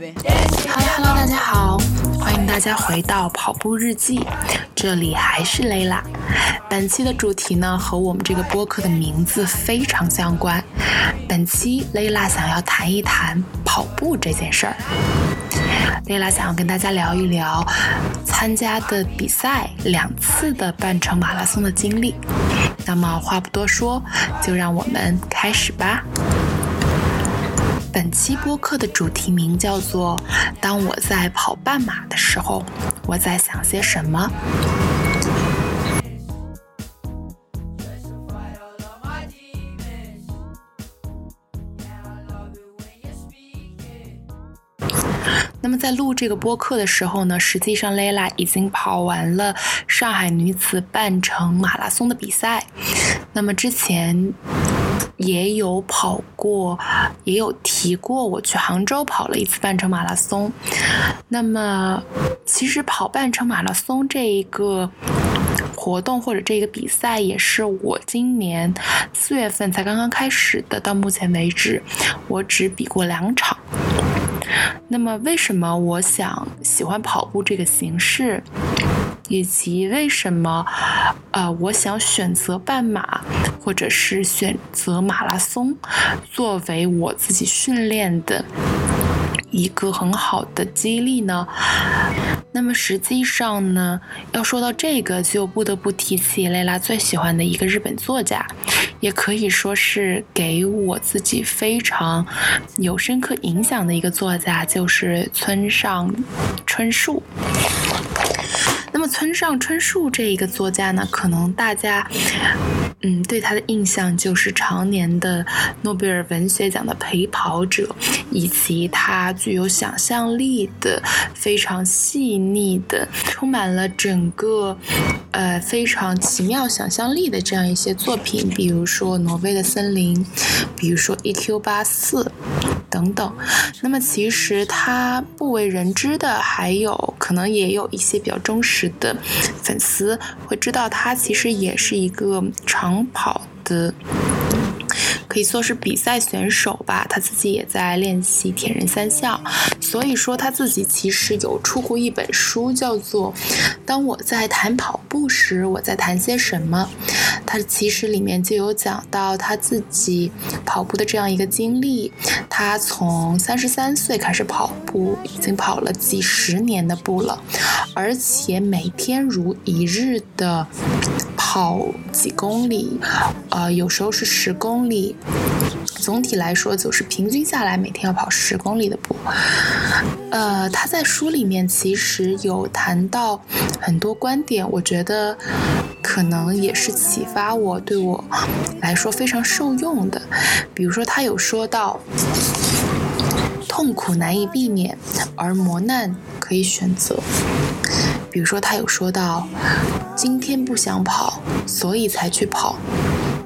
Hello，大家好，欢迎大家回到跑步日记，这里还是蕾拉。本期的主题呢，和我们这个播客的名字非常相关。本期蕾拉想要谈一谈跑步这件事儿。蕾拉想要跟大家聊一聊参加的比赛两次的半程马拉松的经历。那么话不多说，就让我们开始吧。本期播客的主题名叫做“当我在跑半马的时候，我在想些什么”。那么在录这个播客的时候呢，实际上 Layla 已经跑完了上海女子半程马拉松的比赛。那么之前。也有跑过，也有提过，我去杭州跑了一次半程马拉松。那么，其实跑半程马拉松这一个活动或者这个比赛，也是我今年四月份才刚刚开始的。到目前为止，我只比过两场。那么，为什么我想喜欢跑步这个形式？以及为什么，呃，我想选择半马，或者是选择马拉松，作为我自己训练的一个很好的激励呢？那么实际上呢，要说到这个，就不得不提起蕾拉最喜欢的一个日本作家，也可以说是给我自己非常有深刻影响的一个作家，就是村上春树。那么村上春树这一个作家呢，可能大家，嗯，对他的印象就是常年的诺贝尔文学奖的陪跑者，以及他具有想象力的、非常细腻的、充满了整个，呃，非常奇妙想象力的这样一些作品，比如说《挪威的森林》，比如说《E.Q. 八四》等等。那么其实他不为人知的，还有可能也有一些比较忠实。的粉丝会知道，他其实也是一个长跑的。可以说是比赛选手吧，他自己也在练习铁人三项，所以说他自己其实有出过一本书，叫做《当我在谈跑步时，我在谈些什么》。他其实里面就有讲到他自己跑步的这样一个经历。他从三十三岁开始跑步，已经跑了几十年的步了，而且每天如一日的跑几公里，呃，有时候是十公里。里总体来说，就是平均下来每天要跑十公里的步。呃，他在书里面其实有谈到很多观点，我觉得可能也是启发我，对我来说非常受用的。比如说，他有说到，痛苦难以避免，而磨难可以选择。比如说，他有说到，今天不想跑，所以才去跑。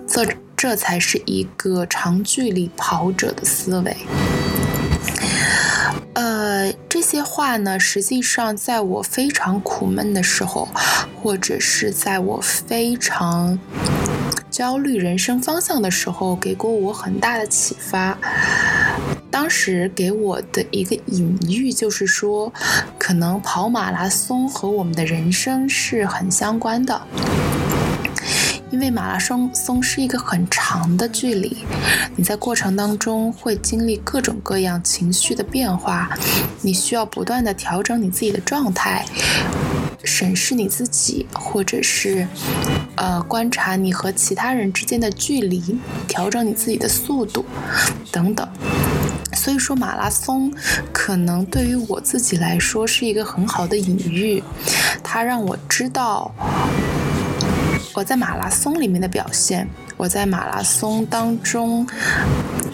这。这才是一个长距离跑者的思维。呃，这些话呢，实际上在我非常苦闷的时候，或者是在我非常焦虑人生方向的时候，给过我很大的启发。当时给我的一个隐喻就是说，可能跑马拉松和我们的人生是很相关的。因为马拉松松是一个很长的距离，你在过程当中会经历各种各样情绪的变化，你需要不断的调整你自己的状态，审视你自己，或者是呃观察你和其他人之间的距离，调整你自己的速度等等。所以说，马拉松可能对于我自己来说是一个很好的隐喻，它让我知道。我在马拉松里面的表现，我在马拉松当中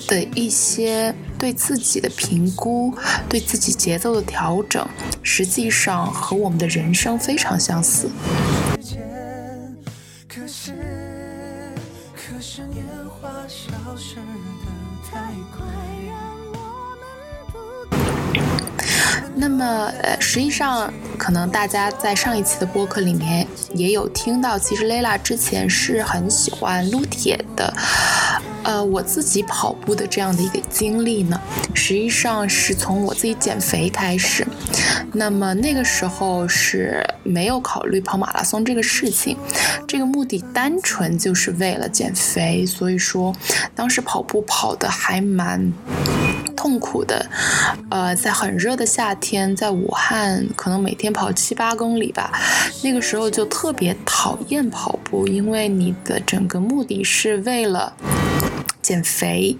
的一些对自己的评估，对自己节奏的调整，实际上和我们的人生非常相似。可是，可是年华消失的太快那么，呃，实际上，可能大家在上一期的播客里面也有听到，其实 Layla 之前是很喜欢撸铁的。呃，我自己跑步的这样的一个经历呢，实际上是从我自己减肥开始。那么那个时候是没有考虑跑马拉松这个事情，这个目的单纯就是为了减肥，所以说当时跑步跑的还蛮痛苦的。呃，在很热的夏天，在武汉，可能每天跑七八公里吧。那个时候就特别讨厌跑步，因为你的整个目的是为了。减肥，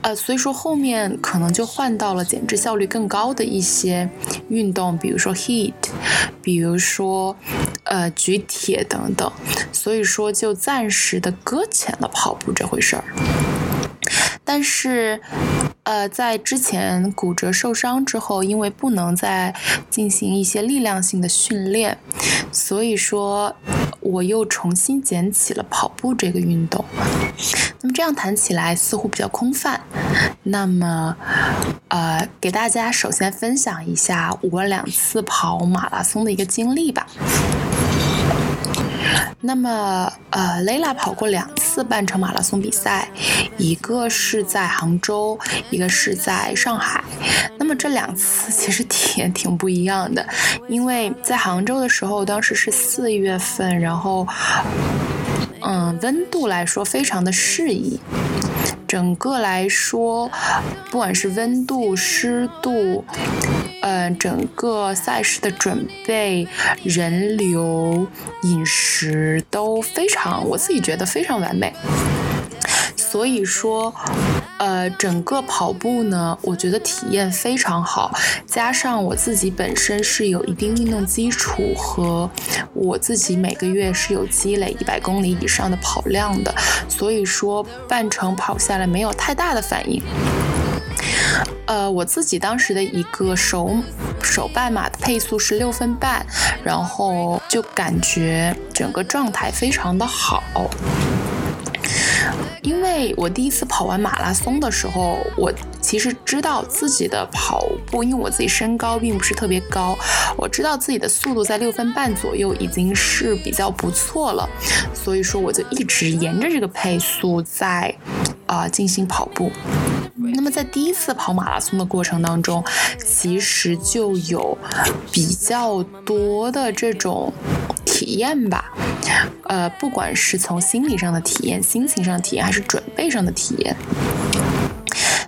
呃，所以说后面可能就换到了减脂效率更高的一些运动，比如说 heat，比如说呃举铁等等，所以说就暂时的搁浅了跑步这回事儿。但是，呃，在之前骨折受伤之后，因为不能再进行一些力量性的训练，所以说。我又重新捡起了跑步这个运动，那么这样谈起来似乎比较空泛。那么，呃，给大家首先分享一下我两次跑马拉松的一个经历吧。那么，呃，蕾拉跑过两次半程马拉松比赛，一个是在杭州，一个是在上海。那么这两次其实体验 挺不一样的，因为在杭州的时候，当时是四月份，然后，嗯，温度来说非常的适宜。整个来说，不管是温度、湿度，嗯，整个赛事的准备、人流、饮食都非常，我自己觉得非常完美。所以说，呃，整个跑步呢，我觉得体验非常好。加上我自己本身是有一定运动基础，和我自己每个月是有积累一百公里以上的跑量的，所以说半程跑下来没有太大的反应。呃，我自己当时的一个手手半马的配速是六分半，然后就感觉整个状态非常的好。因为我第一次跑完马拉松的时候，我其实知道自己的跑步，因为我自己身高并不是特别高，我知道自己的速度在六分半左右已经是比较不错了，所以说我就一直沿着这个配速在啊进行跑步。那么在第一次跑马拉松的过程当中，其实就有比较多的这种。体验吧，呃，不管是从心理上的体验、心情上的体验，还是准备上的体验。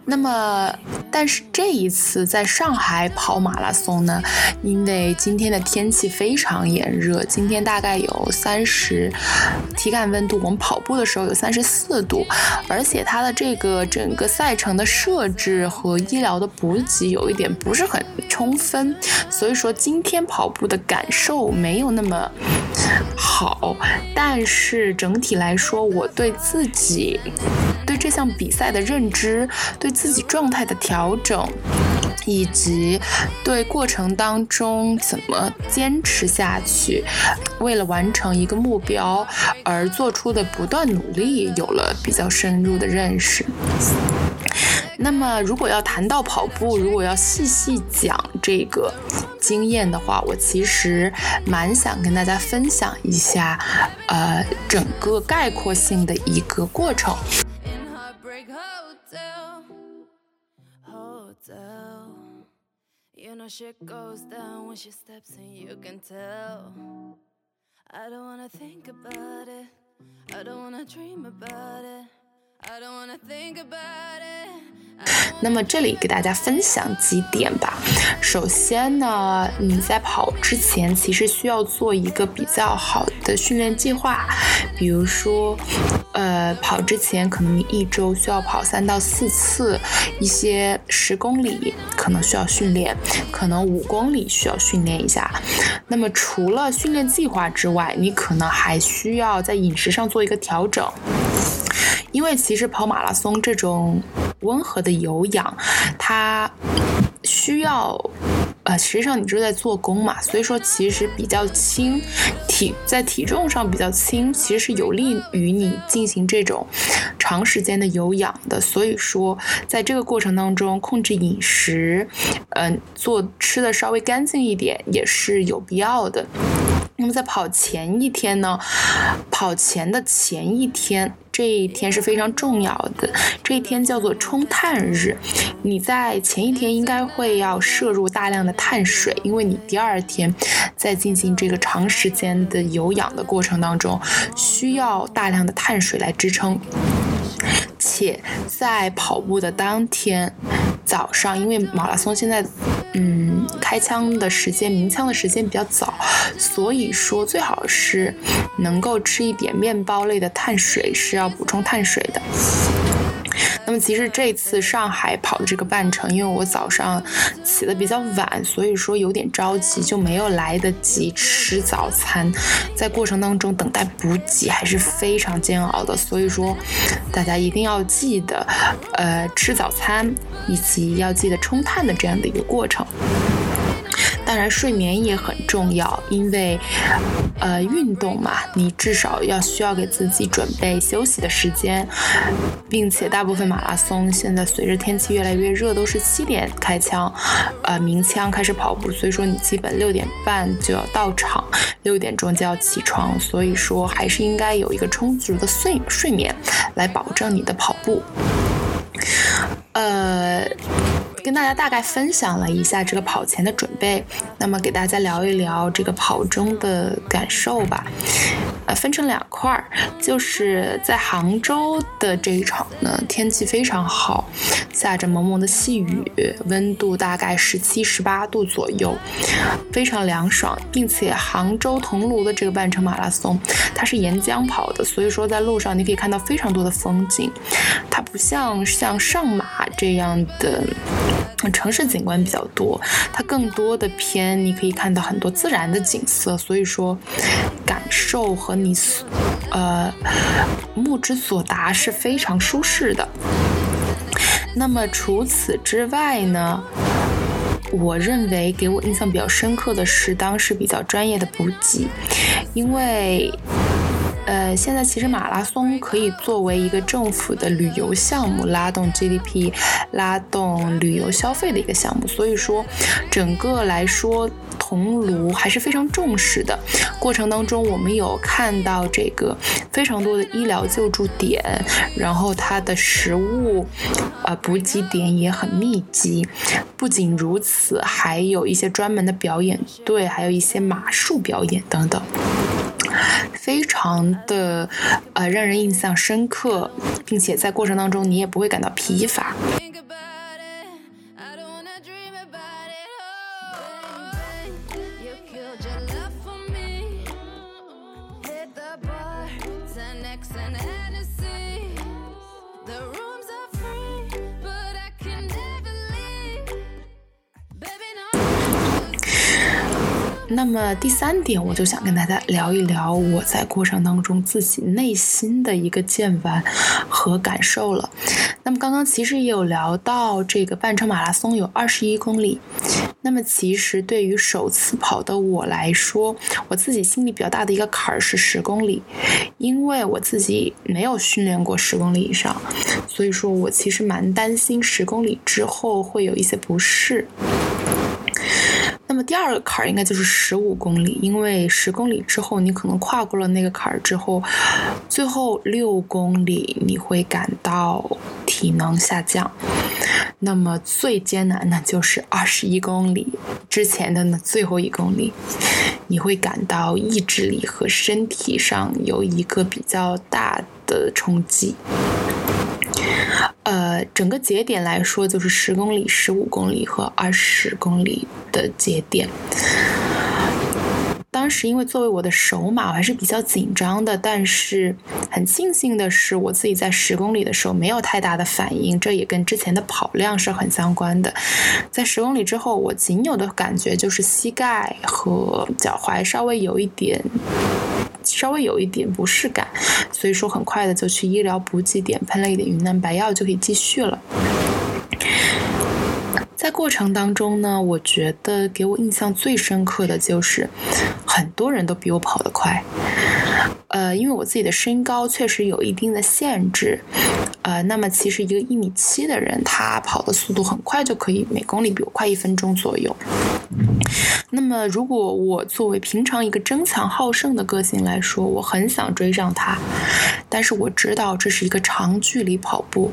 那么，但是这一次在上海跑马拉松呢，因为今天的天气非常炎热，今天大概有三十，体感温度我们跑步的时候有三十四度，而且它的这个整个赛程的设置和医疗的补给有一点不是很充分，所以说今天跑步的感受没有那么好，但是整体来说，我对自己对这项比赛的认知，对。自己状态的调整，以及对过程当中怎么坚持下去，为了完成一个目标而做出的不断努力，有了比较深入的认识。那么，如果要谈到跑步，如果要细细讲这个经验的话，我其实蛮想跟大家分享一下，呃，整个概括性的一个过程。know shit goes down when she steps in, you can tell. I don't wanna think about it, I don't wanna dream about it, 那么这里给大家分享几点吧。首先呢，你在跑之前其实需要做一个比较好的训练计划，比如说，呃，跑之前可能一周需要跑三到四次，一些十公里可能需要训练，可能五公里需要训练一下。那么除了训练计划之外，你可能还需要在饮食上做一个调整。因为其实跑马拉松这种温和的有氧，它需要，呃，实际上你是在做功嘛，所以说其实比较轻，体在体重上比较轻，其实是有利于你进行这种长时间的有氧的。所以说，在这个过程当中控制饮食，嗯，做吃的稍微干净一点也是有必要的。那么在跑前一天呢，跑前的前一天。这一天是非常重要的，这一天叫做冲碳日。你在前一天应该会要摄入大量的碳水，因为你第二天在进行这个长时间的有氧的过程当中，需要大量的碳水来支撑。且在跑步的当天早上，因为马拉松现在，嗯，开枪的时间鸣枪的时间比较早，所以说最好是能够吃一点面包类的碳水，是要补充碳水的。那么其实这次上海跑的这个半程，因为我早上起的比较晚，所以说有点着急，就没有来得及吃早餐。在过程当中等待补给还是非常煎熬的，所以说大家一定要记得，呃，吃早餐以及要记得冲碳的这样的一个过程。当然，睡眠也很重要，因为，呃，运动嘛，你至少要需要给自己准备休息的时间，并且大部分马拉松现在随着天气越来越热，都是七点开枪，呃，鸣枪开始跑步，所以说你基本六点半就要到场，六点钟就要起床，所以说还是应该有一个充足的睡睡眠来保证你的跑步，呃。跟大家大概分享了一下这个跑前的准备，那么给大家聊一聊这个跑中的感受吧。呃，分成两块儿，就是在杭州的这一场呢，天气非常好，下着蒙蒙的细雨，温度大概十七、十八度左右，非常凉爽，并且杭州桐庐的这个半程马拉松，它是沿江跑的，所以说在路上你可以看到非常多的风景，它不像像上马这样的。城市景观比较多，它更多的偏你可以看到很多自然的景色，所以说感受和你呃目之所达是非常舒适的。那么除此之外呢，我认为给我印象比较深刻的是当时比较专业的补给，因为。呃，现在其实马拉松可以作为一个政府的旅游项目，拉动 GDP、拉动旅游消费的一个项目。所以说，整个来说，桐庐还是非常重视的。过程当中，我们有看到这个非常多的医疗救助点，然后它的食物，呃，补给点也很密集。不仅如此，还有一些专门的表演队，还有一些马术表演等等。非常的呃让人印象深刻，并且在过程当中你也不会感到疲乏。那么第三点，我就想跟大家聊一聊我在过程当中自己内心的一个见闻和感受了。那么刚刚其实也有聊到这个半程马拉松有二十一公里。那么其实对于首次跑的我来说，我自己心里比较大的一个坎儿是十公里，因为我自己没有训练过十公里以上，所以说我其实蛮担心十公里之后会有一些不适。那么第二个坎儿应该就是十五公里，因为十公里之后你可能跨过了那个坎儿之后，最后六公里你会感到体能下降。那么最艰难的就是二十一公里之前的那最后一公里，你会感到意志力和身体上有一个比较大的冲击。呃，整个节点来说，就是十公里、十五公里和二十公里的节点。当时因为作为我的首马，我还是比较紧张的，但是很庆幸的是，我自己在十公里的时候没有太大的反应，这也跟之前的跑量是很相关的。在十公里之后，我仅有的感觉就是膝盖和脚踝稍微有一点。稍微有一点不适感，所以说很快的就去医疗补给点喷了一点云南白药就可以继续了。在过程当中呢，我觉得给我印象最深刻的就是很多人都比我跑得快。呃，因为我自己的身高确实有一定的限制，呃，那么其实一个一米七的人，他跑的速度很快就可以每公里比我快一分钟左右。那么，如果我作为平常一个争强好胜的个性来说，我很想追上他，但是我知道这是一个长距离跑步，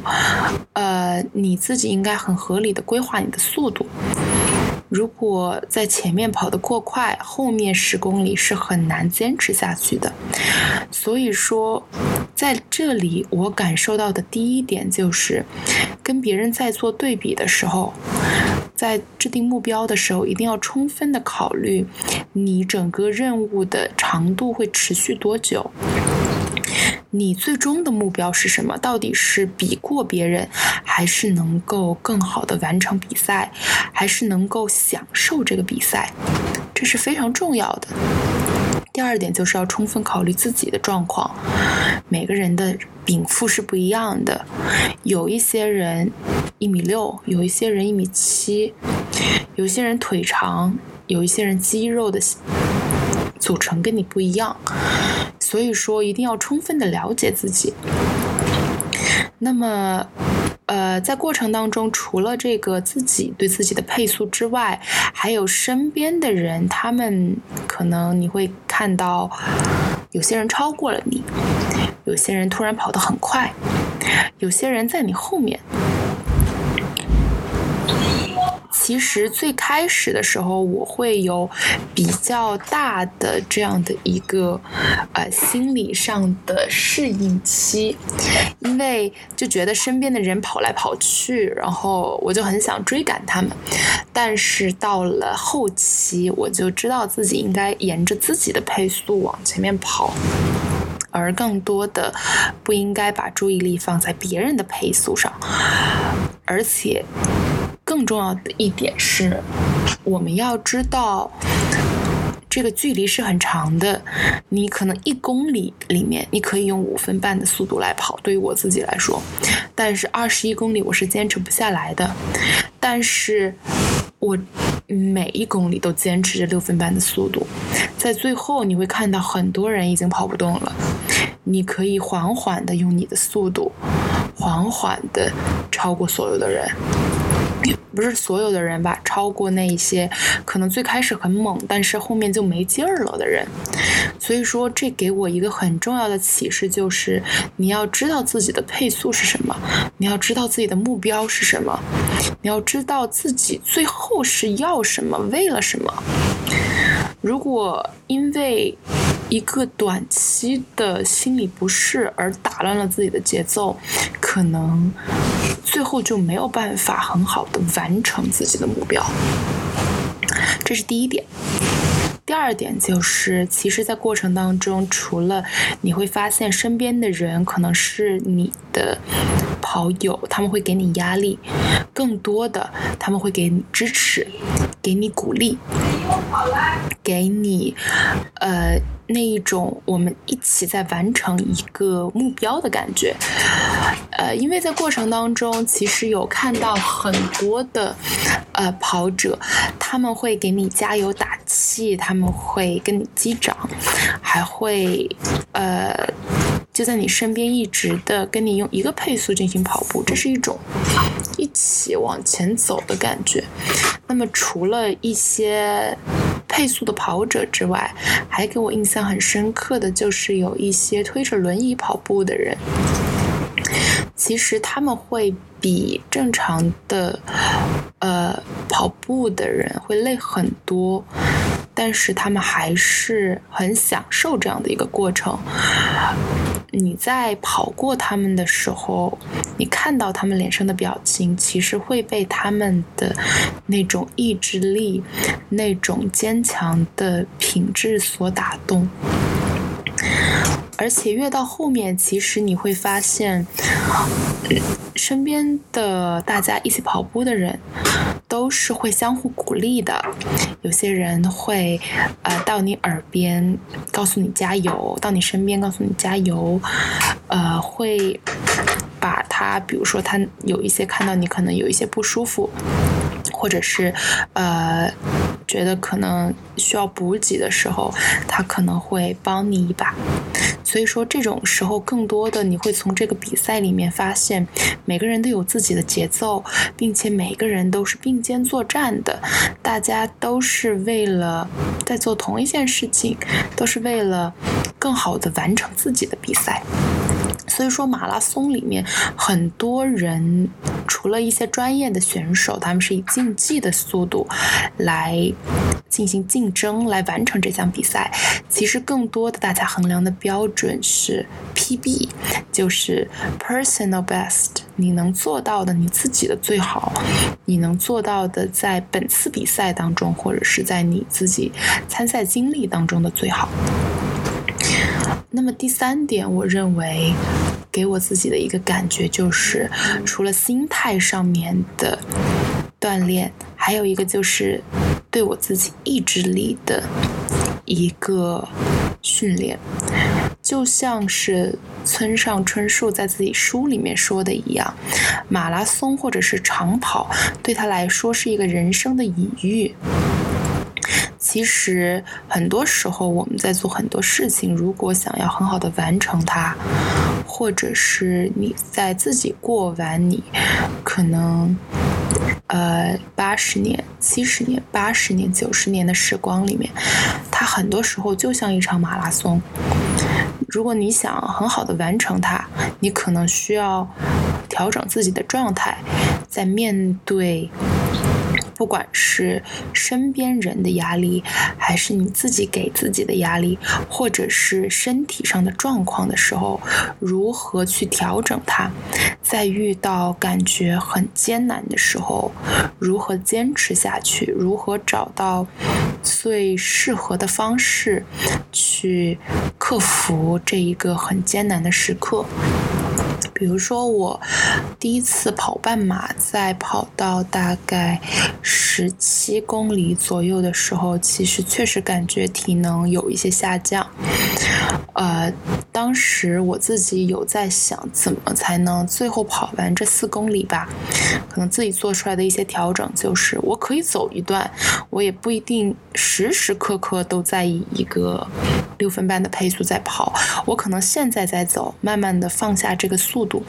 呃，你自己应该很合理的规划你的速度。如果在前面跑得过快，后面十公里是很难坚持下去的。所以说，在这里我感受到的第一点就是，跟别人在做对比的时候，在制定目标的时候，一定要充分的考虑你整个任务的长度会持续多久。你最终的目标是什么？到底是比过别人，还是能够更好的完成比赛，还是能够享受这个比赛？这是非常重要的。第二点就是要充分考虑自己的状况，每个人的禀赋是不一样的，有一些人一米六，有一些人一米七，有些人腿长，有一些人肌肉的。组成跟你不一样，所以说一定要充分的了解自己。那么，呃，在过程当中，除了这个自己对自己的配速之外，还有身边的人，他们可能你会看到，有些人超过了你，有些人突然跑得很快，有些人在你后面。其实最开始的时候，我会有比较大的这样的一个呃心理上的适应期，因为就觉得身边的人跑来跑去，然后我就很想追赶他们。但是到了后期，我就知道自己应该沿着自己的配速往前面跑，而更多的不应该把注意力放在别人的配速上，而且。更重要的一点是，我们要知道，这个距离是很长的。你可能一公里里面，你可以用五分半的速度来跑，对于我自己来说，但是二十一公里我是坚持不下来的。但是我每一公里都坚持着六分半的速度，在最后你会看到很多人已经跑不动了，你可以缓缓的用你的速度，缓缓的超过所有的人。不是所有的人吧，超过那一些可能最开始很猛，但是后面就没劲儿了的人。所以说，这给我一个很重要的启示，就是你要知道自己的配速是什么，你要知道自己的目标是什么，你要知道自己最后是要什么，为了什么。如果因为一个短期的心理不适而打乱了自己的节奏，可能最后就没有办法很好的完成自己的目标。这是第一点。第二点就是，其实，在过程当中，除了你会发现身边的人可能是你的跑友，他们会给你压力，更多的他们会给你支持，给你鼓励，给你，呃。那一种我们一起在完成一个目标的感觉，呃，因为在过程当中，其实有看到很多的呃跑者，他们会给你加油打气，他们会跟你击掌，还会呃就在你身边一直的跟你用一个配速进行跑步，这是一种一起往前走的感觉。那么除了一些。配速的跑者之外，还给我印象很深刻的就是有一些推着轮椅跑步的人。其实他们会比正常的呃跑步的人会累很多，但是他们还是很享受这样的一个过程。你在跑过他们的时候，你看到他们脸上的表情，其实会被他们的那种意志力、那种坚强的品质所打动。而且越到后面，其实你会发现，身边的大家一起跑步的人，都是会相互鼓励的。有些人会，呃，到你耳边告诉你加油，到你身边告诉你加油，呃，会把他，比如说他有一些看到你可能有一些不舒服。或者是，呃，觉得可能需要补给的时候，他可能会帮你一把。所以说这种时候，更多的你会从这个比赛里面发现，每个人都有自己的节奏，并且每个人都是并肩作战的，大家都是为了在做同一件事情，都是为了更好的完成自己的比赛。所以说，马拉松里面很多人，除了一些专业的选手，他们是以竞技的速度来进行竞争，来完成这项比赛。其实，更多的大家衡量的标准是 PB，就是 Personal Best，你能做到的，你自己的最好，你能做到的，在本次比赛当中，或者是在你自己参赛经历当中的最好。那么第三点，我认为给我自己的一个感觉就是，除了心态上面的锻炼，还有一个就是对我自己意志力的一个训练。就像是村上春树在自己书里面说的一样，马拉松或者是长跑对他来说是一个人生的隐喻。其实很多时候我们在做很多事情，如果想要很好的完成它，或者是你在自己过完你可能呃八十年、七十年、八十年、九十年的时光里面，它很多时候就像一场马拉松。如果你想很好的完成它，你可能需要调整自己的状态，在面对。不管是身边人的压力，还是你自己给自己的压力，或者是身体上的状况的时候，如何去调整它？在遇到感觉很艰难的时候，如何坚持下去？如何找到最适合的方式去克服这一个很艰难的时刻？比如说，我第一次跑半马，在跑到大概十七公里左右的时候，其实确实感觉体能有一些下降。呃，当时我自己有在想，怎么才能最后跑完这四公里吧？可能自己做出来的一些调整就是，我可以走一段，我也不一定时时刻刻都在以一个六分半的配速在跑，我可能现在在走，慢慢的放下这个速度，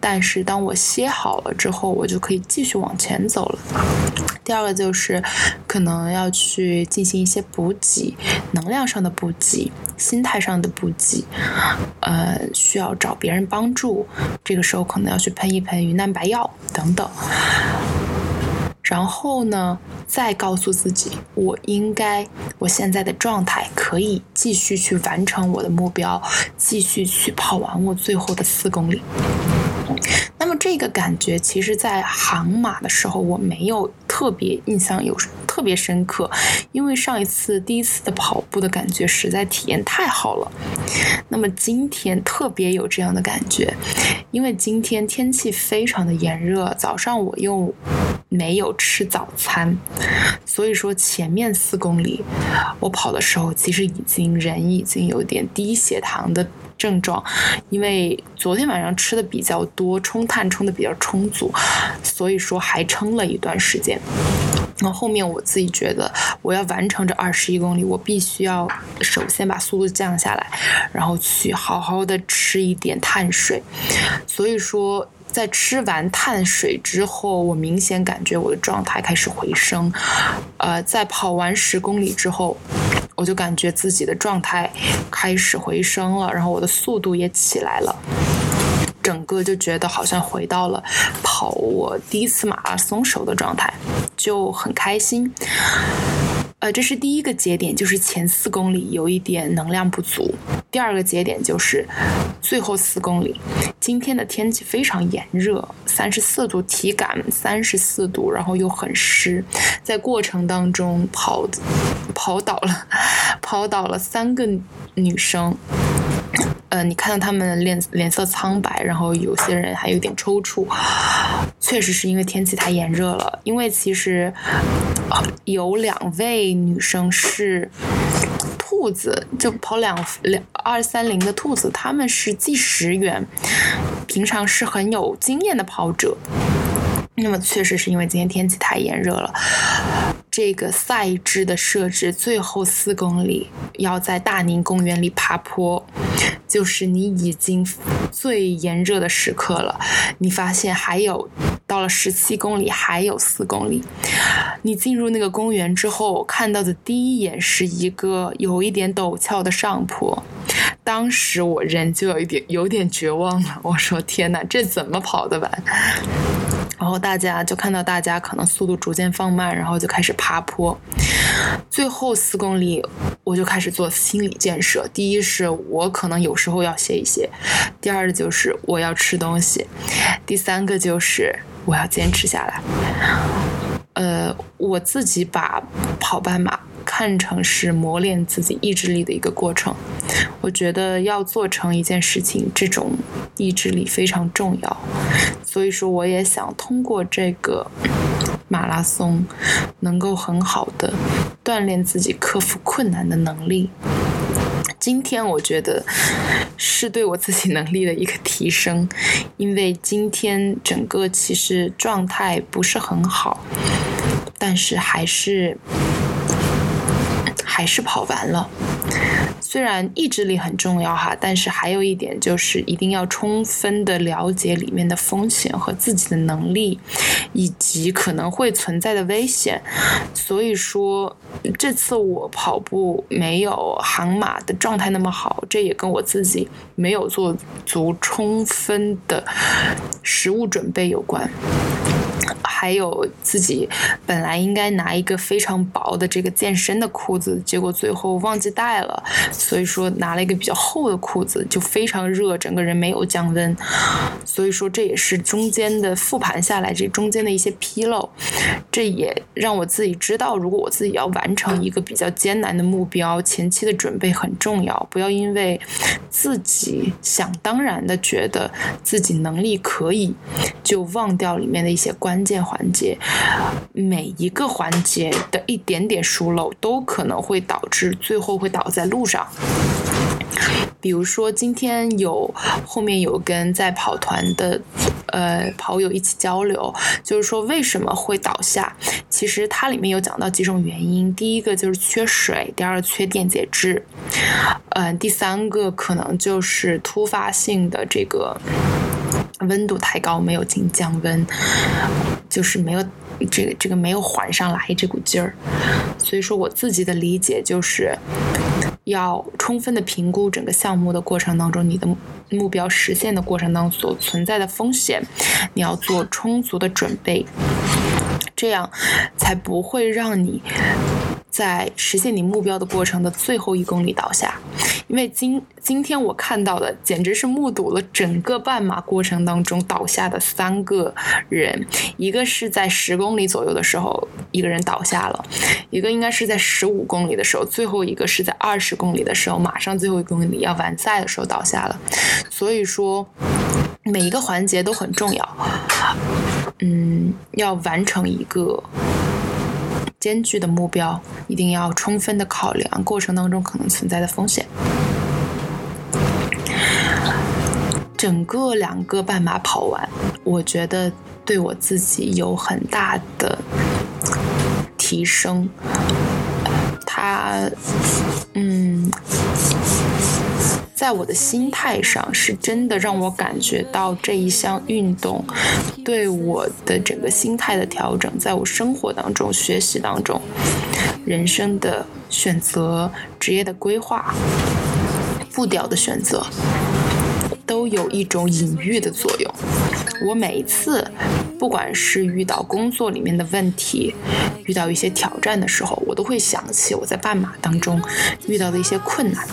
但是当我歇好了之后，我就可以继续往前走了。第二个就是，可能要去进行一些补给，能量上的补给，心态上的补给，呃，需要找别人帮助，这个时候可能要去喷一喷云南白药等等。然后呢，再告诉自己，我应该，我现在的状态可以继续去完成我的目标，继续去跑完我最后的四公里。那么这个感觉，其实，在航马的时候，我没有特别印象有特别深刻，因为上一次第一次的跑步的感觉实在体验太好了。那么今天特别有这样的感觉，因为今天天气非常的炎热，早上我又没有吃早餐，所以说前面四公里我跑的时候，其实已经人已经有点低血糖的。症状，因为昨天晚上吃的比较多，冲碳冲的比较充足，所以说还撑了一段时间。那后面我自己觉得，我要完成这二十一公里，我必须要首先把速度降下来，然后去好好的吃一点碳水。所以说，在吃完碳水之后，我明显感觉我的状态开始回升。呃，在跑完十公里之后。我就感觉自己的状态开始回升了，然后我的速度也起来了，整个就觉得好像回到了跑我第一次马拉松时候的状态，就很开心。呃，这是第一个节点，就是前四公里有一点能量不足。第二个节点就是最后四公里，今天的天气非常炎热，三十四度，体感三十四度，然后又很湿，在过程当中跑跑倒了，跑倒了三个女生。呃，你看到他们脸脸色苍白，然后有些人还有点抽搐，确实是因为天气太炎热了。因为其实有两位女生是兔子，就跑两两二三零的兔子，他们是计时员，平常是很有经验的跑者。那么确实是因为今天天气太炎热了，这个赛制的设置，最后四公里要在大宁公园里爬坡，就是你已经最炎热的时刻了。你发现还有到了十七公里还有四公里，你进入那个公园之后看到的第一眼是一个有一点陡峭的上坡，当时我人就有一点有点绝望了。我说天哪，这怎么跑得完？然后大家就看到大家可能速度逐渐放慢，然后就开始爬坡。最后四公里，我就开始做心理建设。第一是我可能有时候要歇一歇，第二就是我要吃东西，第三个就是我要坚持下来。呃，我自己把跑半马。看成是磨练自己意志力的一个过程，我觉得要做成一件事情，这种意志力非常重要。所以说，我也想通过这个马拉松，能够很好的锻炼自己克服困难的能力。今天我觉得是对我自己能力的一个提升，因为今天整个其实状态不是很好，但是还是。还是跑完了，虽然意志力很重要哈，但是还有一点就是一定要充分的了解里面的风险和自己的能力，以及可能会存在的危险。所以说，这次我跑步没有航马的状态那么好，这也跟我自己没有做足充分的食物准备有关。还有自己本来应该拿一个非常薄的这个健身的裤子，结果最后忘记带了，所以说拿了一个比较厚的裤子，就非常热，整个人没有降温。所以说这也是中间的复盘下来，这中间的一些纰漏，这也让我自己知道，如果我自己要完成一个比较艰难的目标，前期的准备很重要，不要因为自己想当然的觉得自己能力可以，就忘掉里面的一些关键。环节，每一个环节的一点点疏漏，都可能会导致最后会倒在路上。比如说，今天有后面有跟在跑团的呃跑友一起交流，就是说为什么会倒下？其实它里面有讲到几种原因，第一个就是缺水，第二个缺电解质，嗯，第三个可能就是突发性的这个。温度太高，没有进降温，就是没有这个这个没有缓上来这股劲儿。所以说，我自己的理解就是，要充分的评估整个项目的过程当中，你的目标实现的过程当中所存在的风险，你要做充足的准备，这样才不会让你。在实现你目标的过程的最后一公里倒下，因为今今天我看到的简直是目睹了整个半马过程当中倒下的三个人，一个是在十公里左右的时候一个人倒下了，一个应该是在十五公里的时候，最后一个是在二十公里的时候，马上最后一公里要完赛的时候倒下了，所以说每一个环节都很重要，嗯，要完成一个。艰巨的目标，一定要充分的考量过程当中可能存在的风险。整个两个半马跑完，我觉得对我自己有很大的提升。他，嗯。在我的心态上，是真的让我感觉到这一项运动对我的整个心态的调整，在我生活当中、学习当中、人生的选择、职业的规划、步调的选择。都有一种隐喻的作用。我每一次，不管是遇到工作里面的问题，遇到一些挑战的时候，我都会想起我在半马当中遇到的一些困难。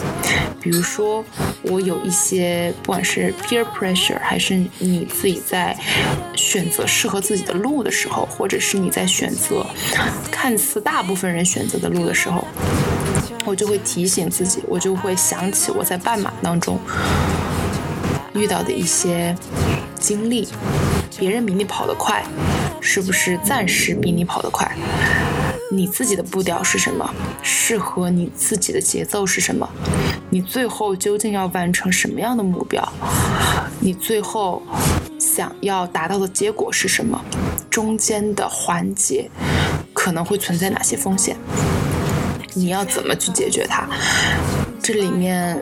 比如说，我有一些，不管是 peer pressure，还是你自己在选择适合自己的路的时候，或者是你在选择看似大部分人选择的路的时候，我就会提醒自己，我就会想起我在半马当中。遇到的一些经历，别人比你跑得快，是不是暂时比你跑得快？你自己的步调是什么？适合你自己的节奏是什么？你最后究竟要完成什么样的目标？你最后想要达到的结果是什么？中间的环节可能会存在哪些风险，你要怎么去解决它？这里面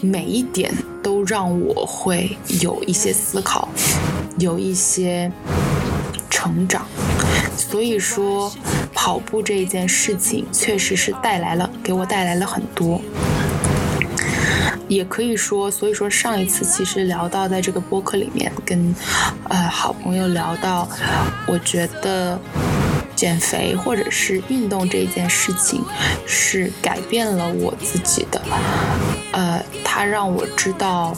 每一点都让我会有一些思考，有一些成长。所以说，跑步这一件事情确实是带来了给我带来了很多。也可以说，所以说上一次其实聊到，在这个播客里面跟呃好朋友聊到，我觉得减肥或者是运动这件事情是改变了我自己的，呃，它让我知道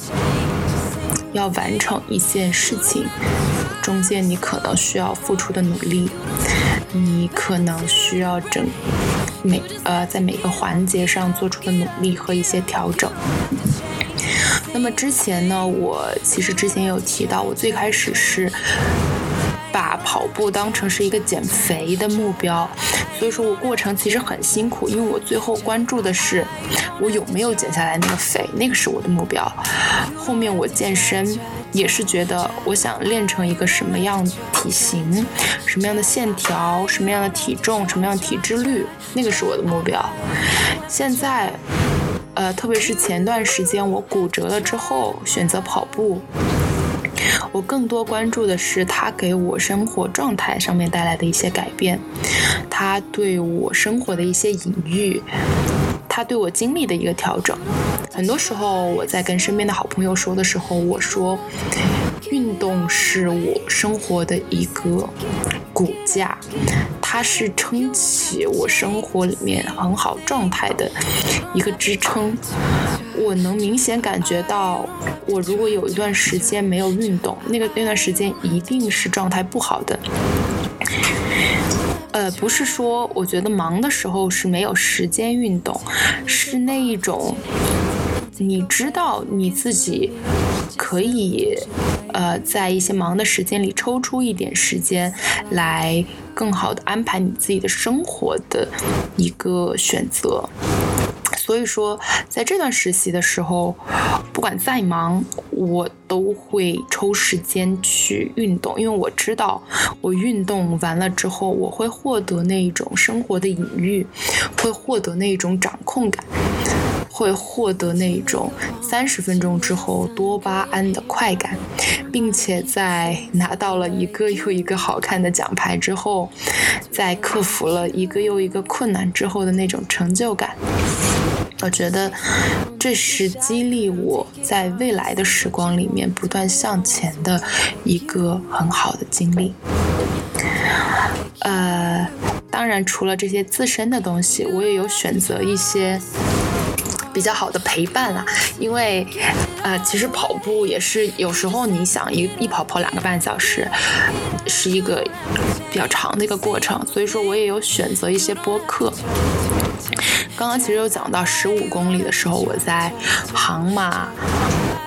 要完成一件事情中间你可能需要付出的努力，你可能需要整。每呃，在每个环节上做出的努力和一些调整。那么之前呢，我其实之前有提到，我最开始是把跑步当成是一个减肥的目标，所以说我过程其实很辛苦，因为我最后关注的是我有没有减下来那个肥，那个是我的目标。后面我健身。也是觉得我想练成一个什么样体型、什么样的线条、什么样的体重、什么样的体脂率，那个是我的目标。现在，呃，特别是前段时间我骨折了之后，选择跑步，我更多关注的是它给我生活状态上面带来的一些改变，它对我生活的一些隐喻。他对我经历的一个调整，很多时候我在跟身边的好朋友说的时候，我说，运动是我生活的一个骨架，它是撑起我生活里面很好状态的一个支撑。我能明显感觉到，我如果有一段时间没有运动，那个那段时间一定是状态不好的。呃，不是说我觉得忙的时候是没有时间运动，是那一种，你知道你自己可以，呃，在一些忙的时间里抽出一点时间来更好的安排你自己的生活的一个选择。所以说，在这段实习的时候，不管再忙，我都会抽时间去运动，因为我知道，我运动完了之后，我会获得那一种生活的隐喻，会获得那一种掌控感，会获得那一种三十分钟之后多巴胺的快感，并且在拿到了一个又一个好看的奖牌之后，在克服了一个又一个困难之后的那种成就感。我觉得这是激励我在未来的时光里面不断向前的一个很好的经历。呃，当然，除了这些自身的东西，我也有选择一些比较好的陪伴啊。因为，呃，其实跑步也是有时候你想一一跑跑两个半小时，是一个比较长的一个过程，所以说我也有选择一些播客。刚刚其实有讲到十五公里的时候，我在航马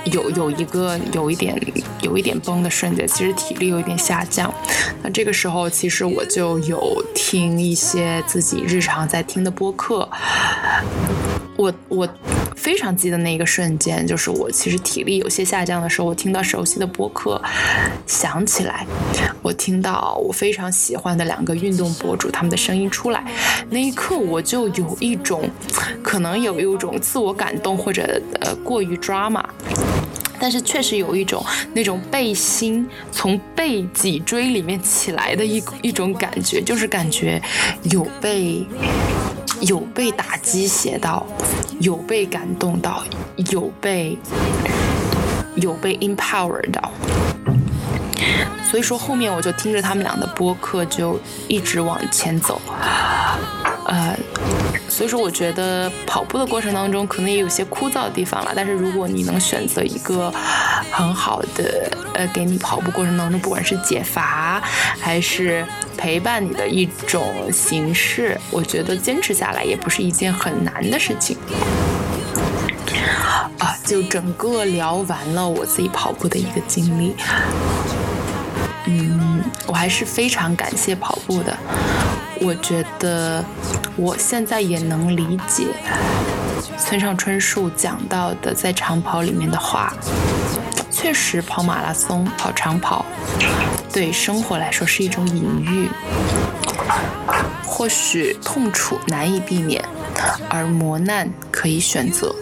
有有一个有一点有一点崩的瞬间，其实体力有一点下降。那这个时候，其实我就有听一些自己日常在听的播客。我我非常记得那个瞬间，就是我其实体力有些下降的时候，我听到熟悉的播客响起来，我听到我非常喜欢的两个运动博主他们的声音出来，那一刻我就有一种可能有一种自我感动或者呃过于 drama，但是确实有一种那种背心从背脊椎里面起来的一一种感觉，就是感觉有被。有被打击写到，有被感动到，有被有被 empower 到，所以说后面我就听着他们俩的播客就一直往前走，呃。所以说，我觉得跑步的过程当中可能也有些枯燥的地方了。但是如果你能选择一个很好的，呃，给你跑步过程当中，不管是解乏还是陪伴你的一种形式，我觉得坚持下来也不是一件很难的事情。啊，就整个聊完了我自己跑步的一个经历。嗯，我还是非常感谢跑步的。我觉得我现在也能理解村上春树讲到的在长跑里面的话。确实，跑马拉松、跑长跑对生活来说是一种隐喻。或许痛楚难以避免，而磨难可以选择。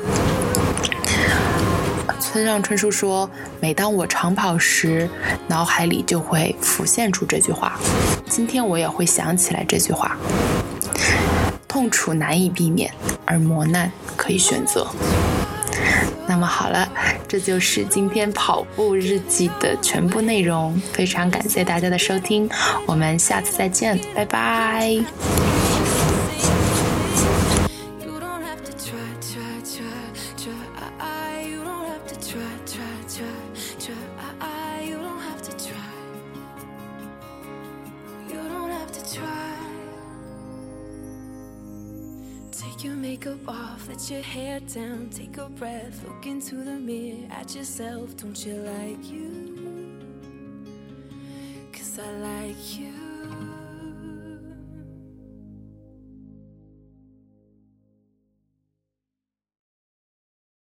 村上春树说：“每当我长跑时，脑海里就会浮现出这句话。今天我也会想起来这句话。痛楚难以避免，而磨难可以选择。”那么好了，这就是今天跑步日记的全部内容。非常感谢大家的收听，我们下次再见，拜拜。Hair down, take a breath, look into the mirror at yourself. Don't you like you? Cause I like you.